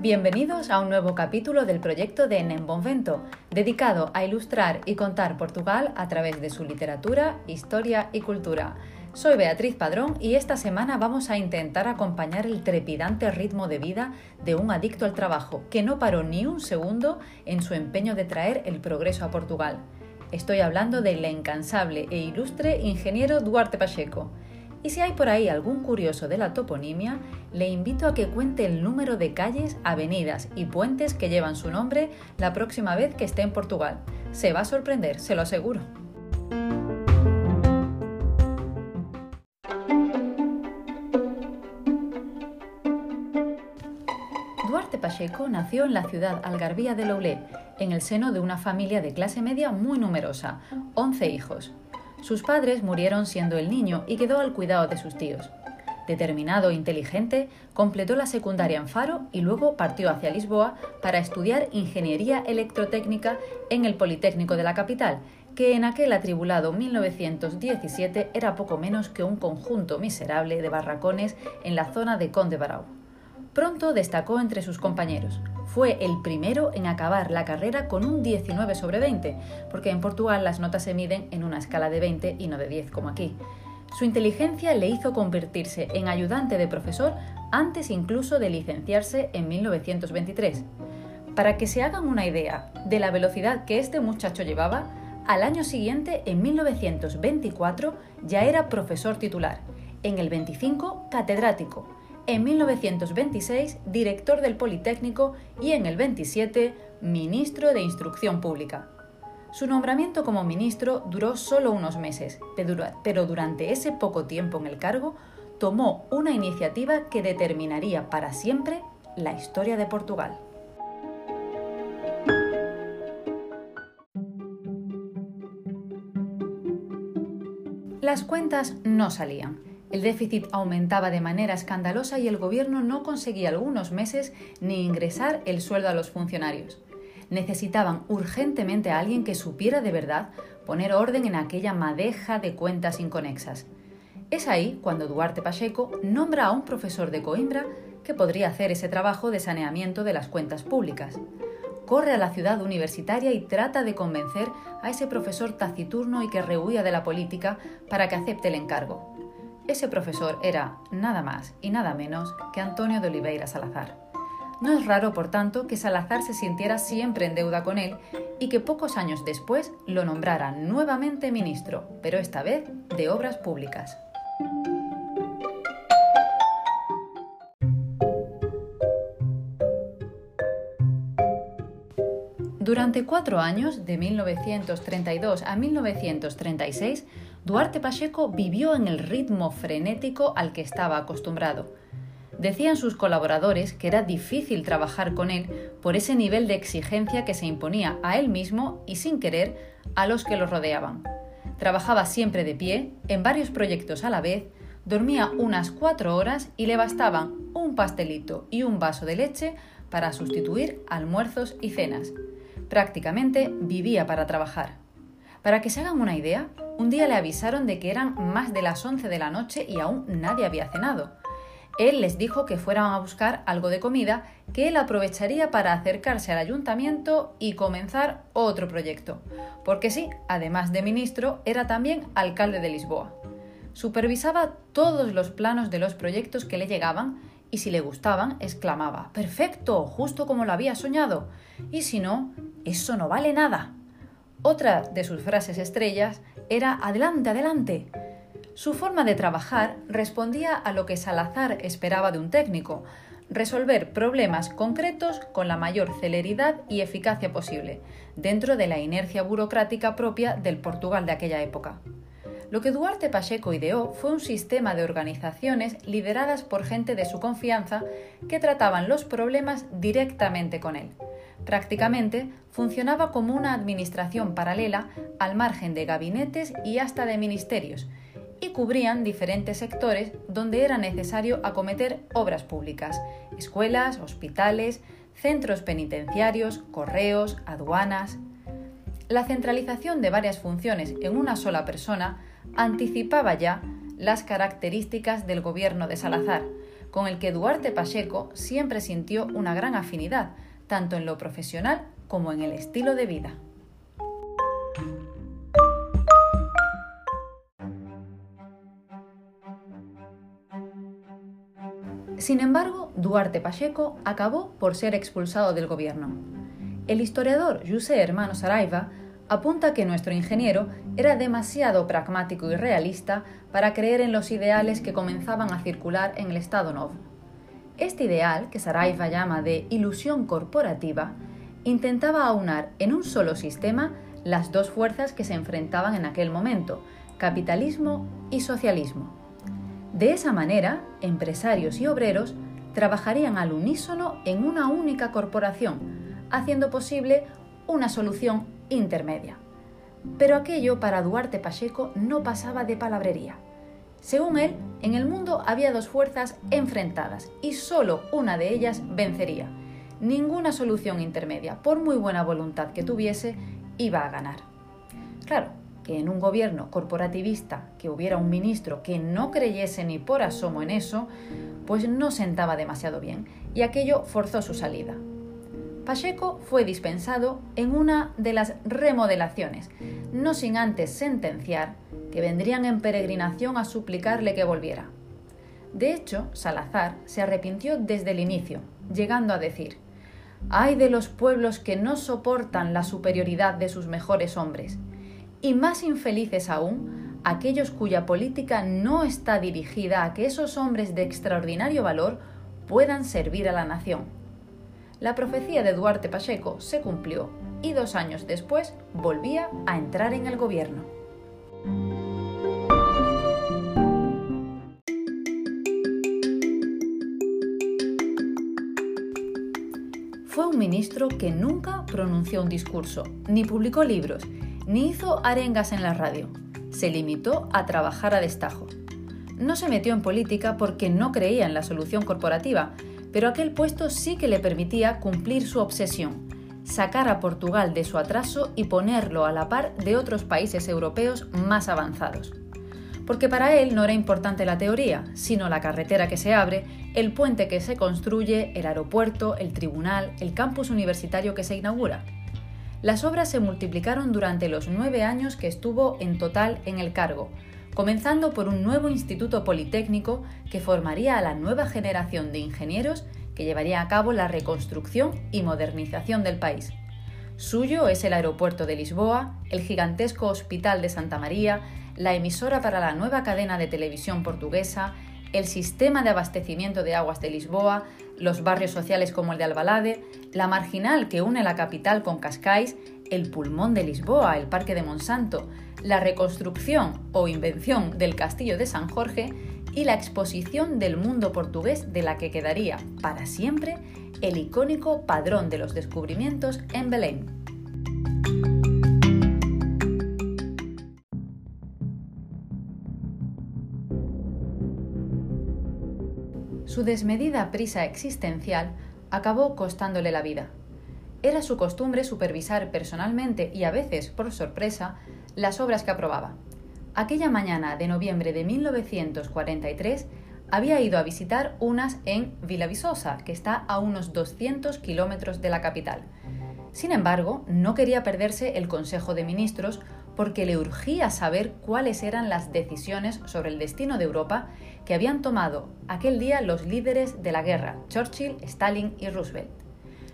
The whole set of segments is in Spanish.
Bienvenidos a un nuevo capítulo del proyecto de Nembonvento, dedicado a ilustrar y contar Portugal a través de su literatura, historia y cultura. Soy Beatriz Padrón y esta semana vamos a intentar acompañar el trepidante ritmo de vida de un adicto al trabajo que no paró ni un segundo en su empeño de traer el progreso a Portugal. Estoy hablando del incansable e ilustre ingeniero Duarte Pacheco. Y si hay por ahí algún curioso de la toponimia, le invito a que cuente el número de calles, avenidas y puentes que llevan su nombre la próxima vez que esté en Portugal. Se va a sorprender, se lo aseguro. Duarte Pacheco nació en la ciudad algarvía de Loulé, en el seno de una familia de clase media muy numerosa, 11 hijos. Sus padres murieron siendo el niño y quedó al cuidado de sus tíos. Determinado e inteligente, completó la secundaria en Faro y luego partió hacia Lisboa para estudiar ingeniería electrotécnica en el Politécnico de la capital, que en aquel atribulado 1917 era poco menos que un conjunto miserable de barracones en la zona de Conde Barau. Pronto destacó entre sus compañeros. Fue el primero en acabar la carrera con un 19 sobre 20, porque en Portugal las notas se miden en una escala de 20 y no de 10 como aquí. Su inteligencia le hizo convertirse en ayudante de profesor antes incluso de licenciarse en 1923. Para que se hagan una idea de la velocidad que este muchacho llevaba, al año siguiente, en 1924, ya era profesor titular, en el 25 catedrático, en 1926 director del Politécnico y en el 27 ministro de Instrucción Pública. Su nombramiento como ministro duró solo unos meses, pero durante ese poco tiempo en el cargo tomó una iniciativa que determinaría para siempre la historia de Portugal. Las cuentas no salían el déficit aumentaba de manera escandalosa y el gobierno no conseguía algunos meses ni ingresar el sueldo a los funcionarios. Necesitaban urgentemente a alguien que supiera de verdad poner orden en aquella madeja de cuentas inconexas. Es ahí cuando Duarte Pacheco nombra a un profesor de Coimbra que podría hacer ese trabajo de saneamiento de las cuentas públicas. Corre a la ciudad universitaria y trata de convencer a ese profesor taciturno y que rehuía de la política para que acepte el encargo. Ese profesor era nada más y nada menos que Antonio de Oliveira Salazar. No es raro, por tanto, que Salazar se sintiera siempre en deuda con él y que pocos años después lo nombrara nuevamente ministro, pero esta vez de Obras Públicas. Durante cuatro años, de 1932 a 1936, Duarte Pacheco vivió en el ritmo frenético al que estaba acostumbrado. Decían sus colaboradores que era difícil trabajar con él por ese nivel de exigencia que se imponía a él mismo y sin querer a los que lo rodeaban. Trabajaba siempre de pie, en varios proyectos a la vez, dormía unas cuatro horas y le bastaban un pastelito y un vaso de leche para sustituir almuerzos y cenas. Prácticamente vivía para trabajar. Para que se hagan una idea, un día le avisaron de que eran más de las 11 de la noche y aún nadie había cenado. Él les dijo que fueran a buscar algo de comida que él aprovecharía para acercarse al ayuntamiento y comenzar otro proyecto, porque sí, además de ministro, era también alcalde de Lisboa. Supervisaba todos los planos de los proyectos que le llegaban y si le gustaban, exclamaba, ¡Perfecto! justo como lo había soñado. Y si no, eso no vale nada. Otra de sus frases estrellas era Adelante, adelante. Su forma de trabajar respondía a lo que Salazar esperaba de un técnico, resolver problemas concretos con la mayor celeridad y eficacia posible, dentro de la inercia burocrática propia del Portugal de aquella época. Lo que Duarte Pacheco ideó fue un sistema de organizaciones lideradas por gente de su confianza que trataban los problemas directamente con él, Prácticamente funcionaba como una administración paralela al margen de gabinetes y hasta de ministerios, y cubrían diferentes sectores donde era necesario acometer obras públicas, escuelas, hospitales, centros penitenciarios, correos, aduanas. La centralización de varias funciones en una sola persona anticipaba ya las características del gobierno de Salazar, con el que Duarte Pacheco siempre sintió una gran afinidad, tanto en lo profesional como en el estilo de vida. Sin embargo, Duarte Pacheco acabó por ser expulsado del gobierno. El historiador José Hermano Saraiva apunta que nuestro ingeniero era demasiado pragmático y realista para creer en los ideales que comenzaban a circular en el Estado Novo. Este ideal, que Saraiva llama de ilusión corporativa, intentaba aunar en un solo sistema las dos fuerzas que se enfrentaban en aquel momento, capitalismo y socialismo. De esa manera, empresarios y obreros trabajarían al unísono en una única corporación, haciendo posible una solución intermedia. Pero aquello para Duarte Pacheco no pasaba de palabrería. Según él, en el mundo había dos fuerzas enfrentadas y solo una de ellas vencería. Ninguna solución intermedia, por muy buena voluntad que tuviese, iba a ganar. Claro, que en un gobierno corporativista que hubiera un ministro que no creyese ni por asomo en eso, pues no sentaba demasiado bien, y aquello forzó su salida. Pacheco fue dispensado en una de las remodelaciones, no sin antes sentenciar que vendrían en peregrinación a suplicarle que volviera. De hecho, Salazar se arrepintió desde el inicio, llegando a decir, Ay de los pueblos que no soportan la superioridad de sus mejores hombres, y más infelices aún aquellos cuya política no está dirigida a que esos hombres de extraordinario valor puedan servir a la nación. La profecía de Duarte Pacheco se cumplió y dos años después volvía a entrar en el gobierno. Que nunca pronunció un discurso, ni publicó libros, ni hizo arengas en la radio. Se limitó a trabajar a destajo. No se metió en política porque no creía en la solución corporativa, pero aquel puesto sí que le permitía cumplir su obsesión, sacar a Portugal de su atraso y ponerlo a la par de otros países europeos más avanzados. Porque para él no era importante la teoría, sino la carretera que se abre, el puente que se construye, el aeropuerto, el tribunal, el campus universitario que se inaugura. Las obras se multiplicaron durante los nueve años que estuvo en total en el cargo, comenzando por un nuevo instituto politécnico que formaría a la nueva generación de ingenieros que llevaría a cabo la reconstrucción y modernización del país. Suyo es el aeropuerto de Lisboa, el gigantesco Hospital de Santa María, la emisora para la nueva cadena de televisión portuguesa, el sistema de abastecimiento de aguas de Lisboa, los barrios sociales como el de Albalade, la marginal que une la capital con Cascais, el pulmón de Lisboa, el Parque de Monsanto, la reconstrucción o invención del Castillo de San Jorge y la exposición del mundo portugués de la que quedaría para siempre el icónico Padrón de los Descubrimientos en Belém. Su desmedida prisa existencial acabó costándole la vida. Era su costumbre supervisar personalmente y a veces, por sorpresa, las obras que aprobaba. Aquella mañana de noviembre de 1943 había ido a visitar unas en Villavisosa, que está a unos 200 kilómetros de la capital. Sin embargo, no quería perderse el Consejo de Ministros porque le urgía saber cuáles eran las decisiones sobre el destino de Europa que habían tomado aquel día los líderes de la guerra, Churchill, Stalin y Roosevelt.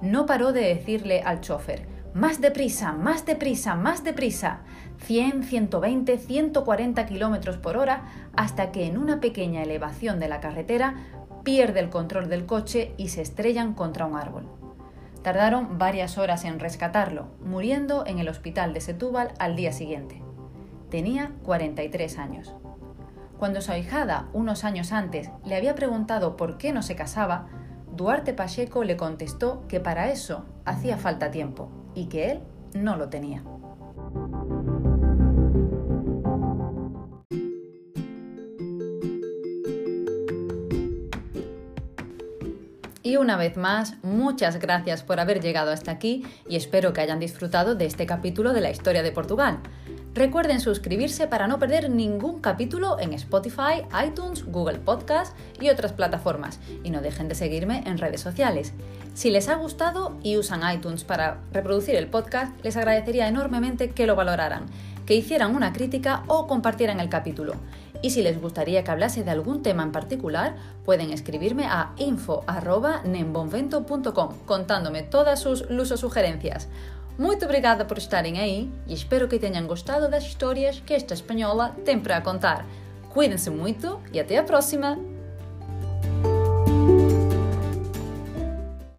No paró de decirle al chofer, más deprisa, más deprisa, más deprisa, 100, 120, 140 kilómetros por hora, hasta que en una pequeña elevación de la carretera pierde el control del coche y se estrellan contra un árbol. Tardaron varias horas en rescatarlo, muriendo en el hospital de Setúbal al día siguiente. Tenía 43 años. Cuando su ahijada, unos años antes, le había preguntado por qué no se casaba, Duarte Pacheco le contestó que para eso hacía falta tiempo y que él no lo tenía. Y una vez más, muchas gracias por haber llegado hasta aquí y espero que hayan disfrutado de este capítulo de la historia de Portugal. Recuerden suscribirse para no perder ningún capítulo en Spotify, iTunes, Google Podcast y otras plataformas. Y no dejen de seguirme en redes sociales. Si les ha gustado y usan iTunes para reproducir el podcast, les agradecería enormemente que lo valoraran, que hicieran una crítica o compartieran el capítulo. Y si les gustaría que hablase de algún tema en particular, pueden escribirme a info.nembonvento.com contándome todas sus lusos sugerencias. Muito obrigada por estarem aí e espero que tenham gostado das histórias que esta espanhola tem para contar. Cuidem-se muito e até a próxima!